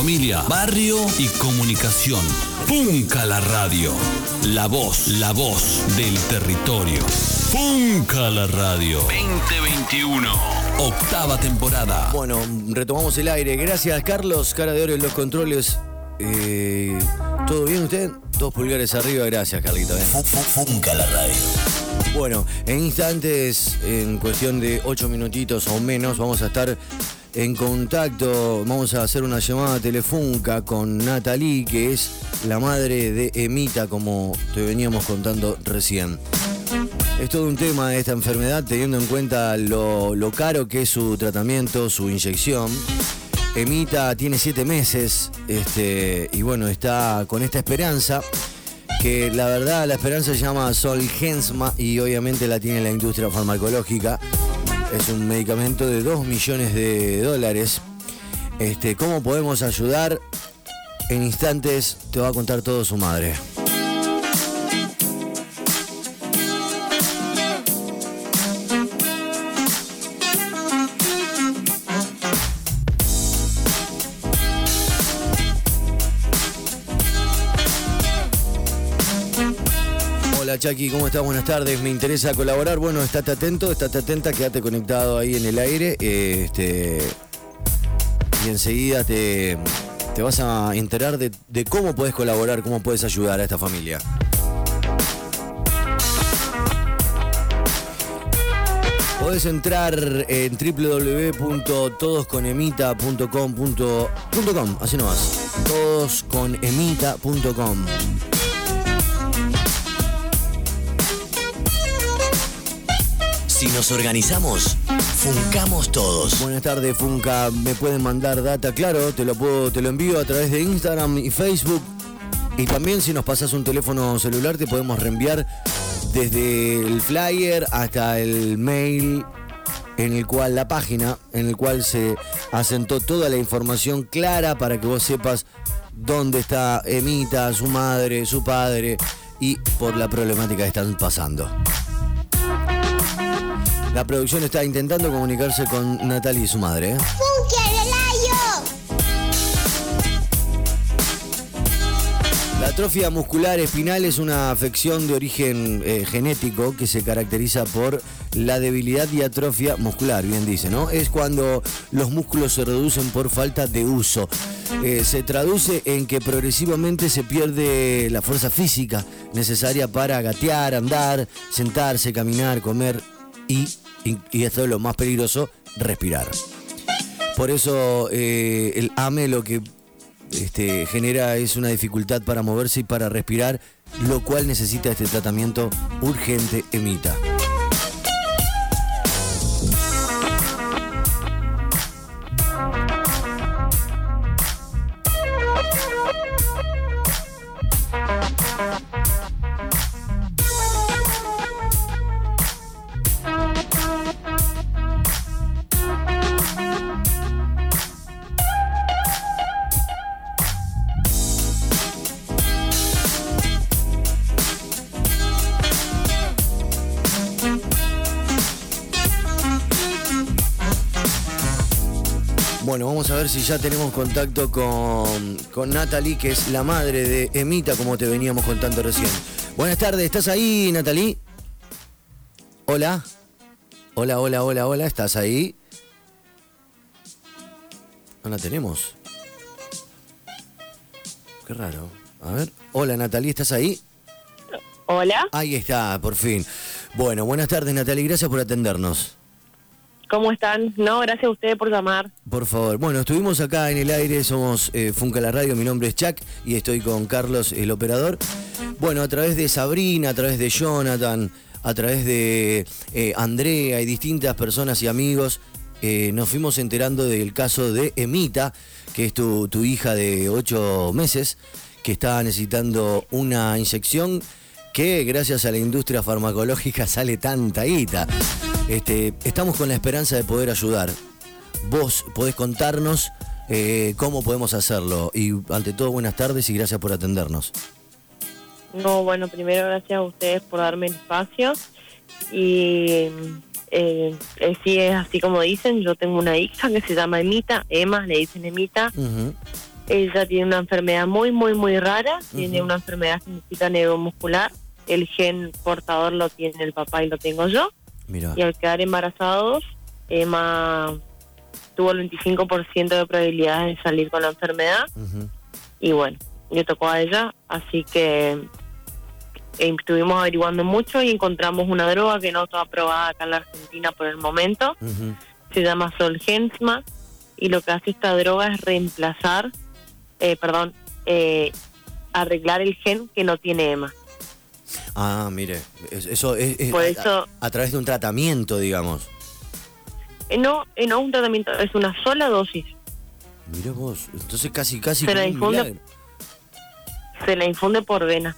familia, barrio y comunicación. Punca la radio. La voz, la voz del territorio. Punca la radio. 2021. Octava temporada. Bueno, retomamos el aire. Gracias, Carlos. Cara de oro en los controles. Eh, ¿Todo bien usted? Dos pulgares arriba. Gracias, Carlito. ¿eh? Punca la radio. Bueno, en instantes, en cuestión de ocho minutitos o menos, vamos a estar en contacto. Vamos a hacer una llamada telefónica con Natalie, que es la madre de Emita, como te veníamos contando recién. Es todo un tema esta enfermedad, teniendo en cuenta lo, caro que es su tratamiento, su inyección. Emita tiene siete meses este, y bueno, está con esta esperanza que la verdad la esperanza se llama Solgensma y obviamente la tiene la industria farmacológica. Es un medicamento de 2 millones de dólares. Este, ¿Cómo podemos ayudar? En instantes te va a contar todo su madre. Hola ¿cómo estás? Buenas tardes. Me interesa colaborar. Bueno, estate atento, estate atenta, quédate conectado ahí en el aire. Este, y enseguida te, te vas a enterar de, de cómo puedes colaborar, cómo puedes ayudar a esta familia. Podés entrar en www.todosconemita.com.com, así nomás. Todosconemita.com. Si nos organizamos, funcamos todos. Buenas tardes, Funca. Me pueden mandar data, claro, te lo puedo, te lo envío a través de Instagram y Facebook. Y también si nos pasas un teléfono celular te podemos reenviar desde el flyer hasta el mail en el cual la página en el cual se asentó toda la información clara para que vos sepas dónde está Emita, su madre, su padre y por la problemática que están pasando. La producción está intentando comunicarse con Natalie y su madre. ¿eh? La atrofia muscular espinal es una afección de origen eh, genético que se caracteriza por la debilidad y atrofia muscular, bien dice, ¿no? Es cuando los músculos se reducen por falta de uso. Eh, se traduce en que progresivamente se pierde la fuerza física necesaria para gatear, andar, sentarse, caminar, comer y, y, esto es lo más peligroso, respirar. Por eso eh, el AME lo que este, genera es una dificultad para moverse y para respirar, lo cual necesita este tratamiento urgente emita. Bueno, vamos a ver si ya tenemos contacto con, con Natalie, que es la madre de Emita, como te veníamos contando recién. Buenas tardes, ¿estás ahí, Natalie? Hola. Hola, hola, hola, hola, ¿estás ahí? No la tenemos. Qué raro. A ver. Hola, Natalie, ¿estás ahí? Hola, Ahí está, por fin. Bueno, buenas tardes, Natalie, gracias por atendernos. ¿Cómo están? No, gracias a ustedes por llamar. Por favor. Bueno, estuvimos acá en el aire, somos eh, Funca la Radio, mi nombre es Chuck y estoy con Carlos, el operador. Bueno, a través de Sabrina, a través de Jonathan, a través de eh, Andrea y distintas personas y amigos, eh, nos fuimos enterando del caso de Emita, que es tu, hija de 8 meses, que está necesitando una inyección que gracias a la industria farmacológica sale tanta guita. Este, estamos con la esperanza de poder ayudar. Vos podés contarnos eh, cómo podemos hacerlo. Y ante todo, buenas tardes y gracias por atendernos. No, bueno, primero gracias a ustedes por darme el espacio. Y eh, eh, sí, es así como dicen, yo tengo una hija que se llama Emita, Emma, le dicen Emita. Ella tiene una enfermedad muy, muy, muy rara. Tiene una enfermedad genética neuromuscular. El gen portador lo tiene el papá y lo tengo yo. Y al quedar embarazados, Emma tuvo el 25% de probabilidades de salir con la enfermedad. Y bueno, le tocó a ella. Así que eh, estuvimos averiguando mucho y encontramos una droga que no está aprobada acá en la Argentina por el momento. Se llama Solgensma y lo que hace esta droga es reemplazar, eh, perdón, eh, arreglar el gen que no tiene EMA. Ah, mire, es- eso es, es Por a- eso- a, a través de un tratamiento, digamos. Eh, no, eh, no un tratamiento, es una sola dosis. Mira vos, entonces casi, casi Se la infunde-. Se la infunde por vena.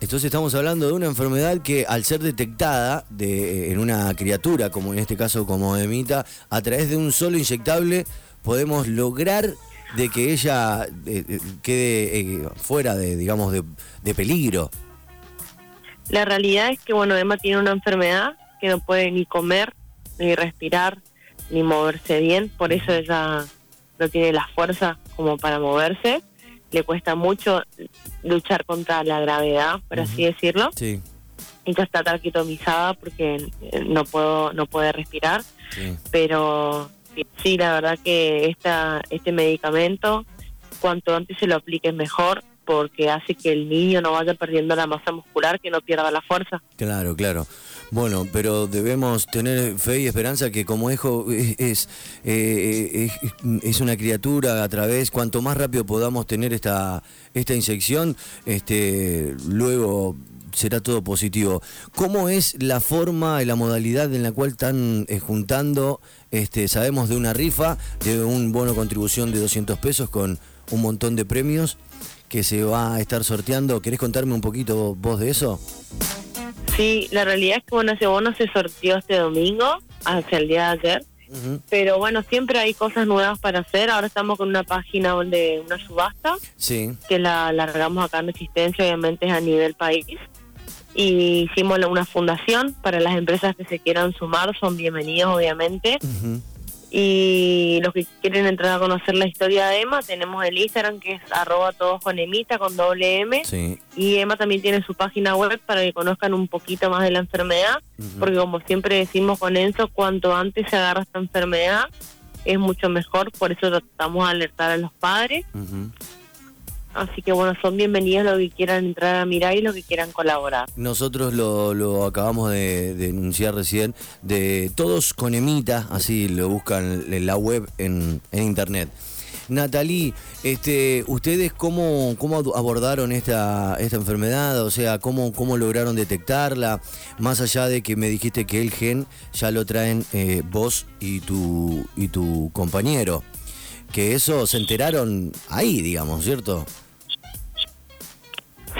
Entonces estamos hablando de una enfermedad que al ser detectada de, en una criatura, como en este caso como Emita, a través de un solo inyectable podemos lograr de que ella eh, eh, quede eh, fuera de, digamos, de, de peligro. La realidad es que, bueno, Emma tiene una enfermedad que no puede ni comer, ni respirar, ni moverse bien, por eso ella no tiene la fuerza como para moverse. Le cuesta mucho luchar contra la gravedad, por así decirlo. Sí, ella está traquetomizada porque eh, no puedo no puede respirar sí. pero sí, sí, la verdad que esta este medicamento cuanto antes se lo aplique mejor porque hace que el niño no vaya perdiendo la masa muscular que no pierda la fuerza Claro, claro. Bueno, pero debemos tener fe y esperanza que como hijo es, es, eh, una criatura a través, cuanto más rápido podamos tener esta, esta inyección, este, luego será todo positivo. ¿Cómo es la forma y la modalidad en la cual están eh, juntando, este, sabemos de una rifa, de un bono contribución de 200 pesos con un montón de premios que se va a estar sorteando? ¿Querés contarme un poquito vos de eso? sí la realidad es que bueno ese bono se sortió este domingo hacia el día de ayer pero bueno siempre hay cosas nuevas para hacer ahora estamos con una página de una subasta Sí. que la largamos acá en existencia, obviamente es a nivel país. Y hicimos una fundación para las empresas que se quieran sumar, son bienvenidos obviamente. Y los que quieren entrar a conocer la historia de Emma, tenemos el Instagram que es arroba todos con Emita con doble M. Sí. Y Emma también tiene su página web para que conozcan un poquito más de la enfermedad, porque como siempre decimos con Enzo, cuanto antes se agarra esta enfermedad es mucho mejor, por eso tratamos de alertar a los padres. Ujú. Así que bueno, son bienvenidos los que quieran entrar a mirar y los que quieran colaborar. Nosotros lo, lo acabamos de, de denunciar recién, de todos con Emita, así lo buscan en la web en, en internet. Natalie, este, ¿ustedes cómo, cómo abordaron esta, esta enfermedad? O sea, ¿cómo, ¿cómo lograron detectarla? Más allá de que me dijiste que el gen ya lo traen eh, vos y tu, y tu compañero. Que eso se enteraron ahí, digamos, ¿cierto?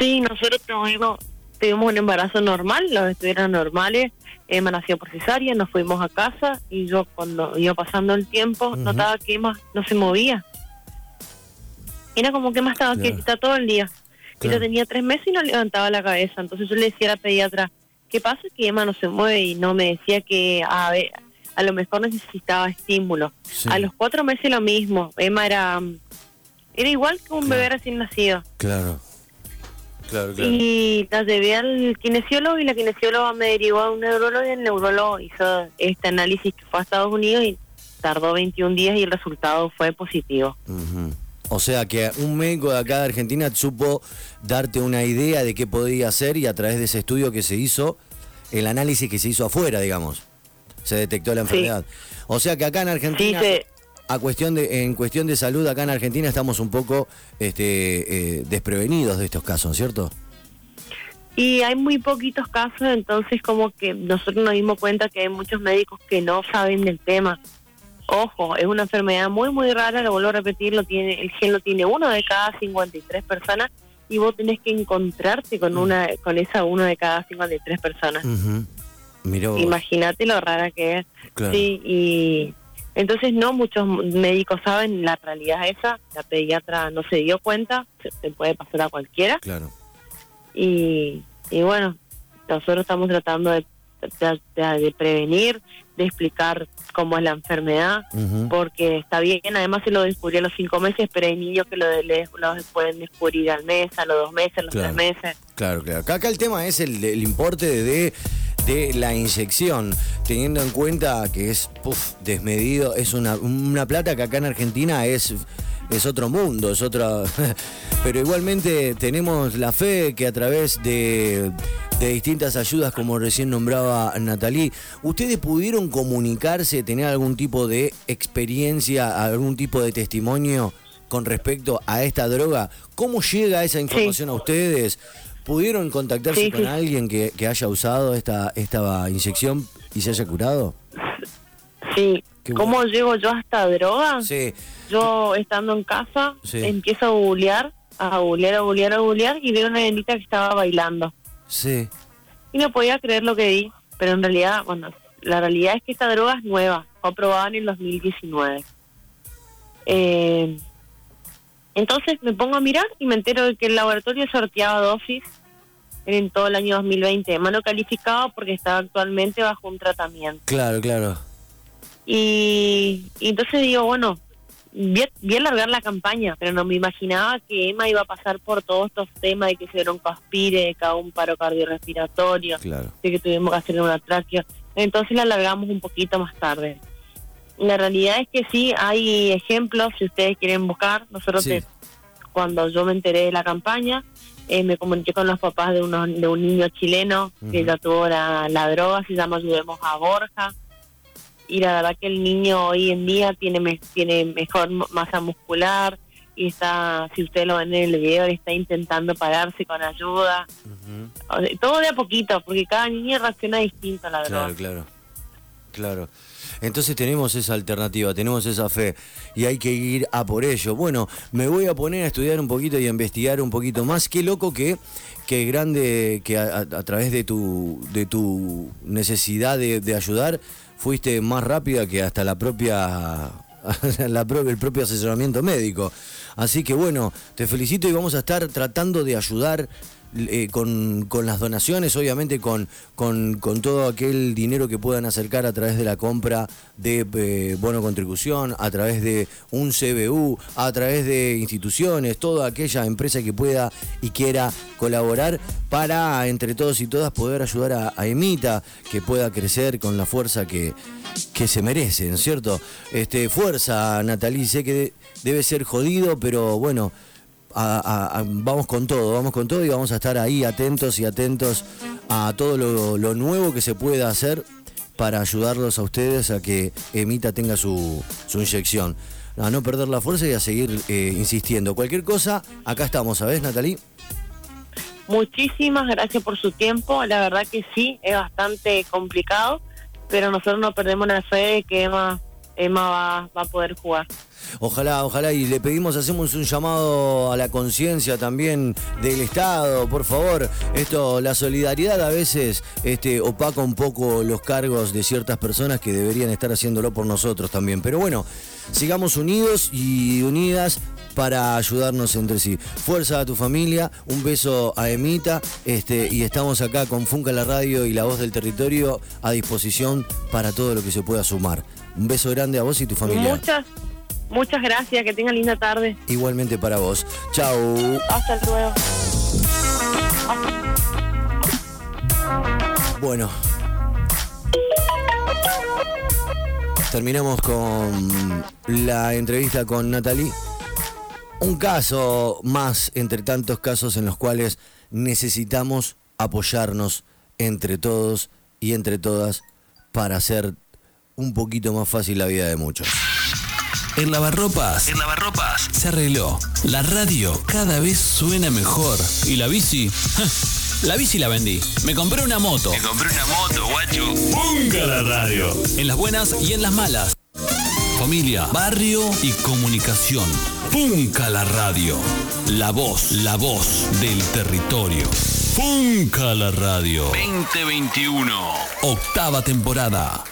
Sí, nosotros tuvimos, tuvimos un embarazo normal, los estuvieron normales. Emma nació por cesárea, nos fuimos a casa y yo cuando iba pasando el tiempo notaba que Emma no se movía. Era como que Emma estaba Claro. quieta todo el día. Claro. Ella tenía tres meses y no levantaba la cabeza. Entonces yo le decía a la pediatra, ¿qué pasa? Que Emma no se mueve y no me decía que a, ver, a lo mejor necesitaba estímulo. Sí. A los cuatro meses lo mismo. Emma era, mm, era igual que un Claro. bebé recién nacido. Claro. Claro, claro. Y la llevé al kinesiólogo y la kinesióloga me derivó a un neurólogo y el neurólogo hizo este análisis que fue a Estados Unidos y tardó 21 días y el resultado fue positivo. O sea que un médico de acá de Argentina supo darte una idea de qué podía hacer y a través de ese estudio que se hizo, el análisis que se hizo afuera, digamos, se detectó la Sí. enfermedad. O sea que acá en Sí, Argentina, se- a cuestión de, en cuestión de salud, acá en Argentina estamos un poco este, eh, desprevenidos de estos casos, ¿cierto? y hay muy poquitos casos, entonces como que nosotros nos dimos cuenta que hay muchos médicos que no saben del tema. Ojo, es una enfermedad muy, muy rara, lo vuelvo a repetir, lo tiene, el gen lo tiene uno de cada 53 personas y vos tenés que encontrarte con una con esa uno de cada 53 personas. Mirá vos. Imagínate lo rara que es. Claro. Sí, y entonces no muchos médicos saben la realidad esa, la pediatra no se dio cuenta, se, se puede pasar a cualquiera Claro. y, y bueno, nosotros estamos tratando de de, prevenir, de explicar cómo es la enfermedad, porque está bien, además se lo descubrió a los cinco meses, pero hay niños que lo, lo pueden descubrir al mes, a los dos meses, a los tres meses. Claro, claro. Acá, el tema es el, el importe de de la inyección, teniendo en cuenta que es desmedido, es una, una plata que acá en Argentina es es otro mundo, es otra. Pero igualmente tenemos la fe que a través de, de, distintas ayudas, como recién nombraba Natalí, ¿ustedes pudieron comunicarse, tener algún tipo de experiencia, algún tipo de testimonio con respecto a esta droga? ¿Cómo llega esa información a ustedes? ¿Pudieron contactarse con alguien que, haya usado esta, esta inyección y se haya curado? Sí. ¿Cómo llego yo a esta droga? Sí. Yo estando en casa empiezo a googlear, a googlear, a googlear, a googlear y veo una nenita que estaba bailando. Sí. Y no podía creer lo que vi, pero en realidad, bueno, la realidad es que esta droga es nueva, fue aprobada en el 2019. Eh, entonces me pongo a mirar y me entero de que el laboratorio sorteaba dosis en todo el año 2020, mano calificado porque estaba actualmente bajo un tratamiento. Claro, claro. Y, entonces digo, bueno, vi, a alargar la campaña, pero no me imaginaba que Emma iba a pasar por todos estos temas de que se dieron caspire, de que un paro cardiorrespiratorio, claro. de que tuvimos que hacer una tráquea. Entonces la alargamos un poquito más tarde. La realidad es que sí, hay ejemplos, si ustedes quieren buscar. Nosotros, cuando yo me enteré de la campaña, eh, me comuniqué con los papás de, uno, de un niño chileno que ya tuvo la, la droga, se llama Ayudemos a Borja y la verdad que el niño hoy en día tiene tiene mejor masa muscular y está, si ustedes lo ven en el video, está intentando pararse con ayuda. Todo de a poquito, porque cada niño reacciona distinto a la verdad. Claro, claro. Claro. Entonces tenemos esa alternativa, tenemos esa fe y hay que ir a por ello. Bueno, me voy a poner a estudiar un poquito y a investigar un poquito más. Qué loco que, grande que a, través de tu, de tu necesidad de ayudar fuiste más rápida que hasta la propia, el propio asesoramiento médico. Así que bueno, te felicito y vamos a estar tratando de ayudar eh, con, las donaciones, obviamente con, con, todo aquel dinero que puedan acercar a través de la compra de eh, bono contribución, a través de un CBU, a través de instituciones, toda aquella empresa que pueda y quiera colaborar para entre todos y todas poder ayudar a, Emita, que pueda crecer con la fuerza que, que se merecen, ¿cierto? Este, fuerza, Natalie, sé que debe ser jodido, pero bueno vamos con todo, vamos con todo y vamos a estar ahí atentos y atentos a todo lo, nuevo que se pueda hacer para ayudarlos a ustedes a que Emita tenga su, su inyección. A no perder la fuerza y a seguir eh, insistiendo. Cualquier cosa, acá estamos, ¿sabes, Natalie? Muchísimas gracias por su tiempo. La verdad que sí, es bastante complicado, pero nosotros no perdemos la fe de que Emma, Emma va, va a poder jugar. Ojalá, ojalá, y le pedimos, hacemos un llamado a la conciencia también del Estado, por favor. Esto, la solidaridad a veces este, opaca un poco los cargos de ciertas personas que deberían estar haciéndolo por nosotros también. Pero bueno, sigamos unidos y unidas para ayudarnos entre sí. Fuerza a tu familia, un beso a Emita, este, y estamos acá con Funca la Radio y la voz del territorio a disposición para todo lo que se pueda sumar. Un beso grande a vos y tu familia. Muchas Muchas gracias, que tengan linda tarde. Igualmente para vos. Chau. Hasta luego. Bueno. Terminamos con la entrevista con Natalie. Un caso más entre tantos casos en los cuales necesitamos apoyarnos entre todos y entre todas para hacer un poquito más fácil la vida de muchos. En Lavarropas, en Lavarropas se arregló. La radio cada vez suena mejor. ¿Y la bici? La bici la vendí. Me compré una moto. Me compré una moto, guacho. Ponga la radio. En las buenas y en las malas. Familia, barrio y comunicación. Punca la radio. La voz, la voz del territorio. Punca la radio. 2021. Octava temporada.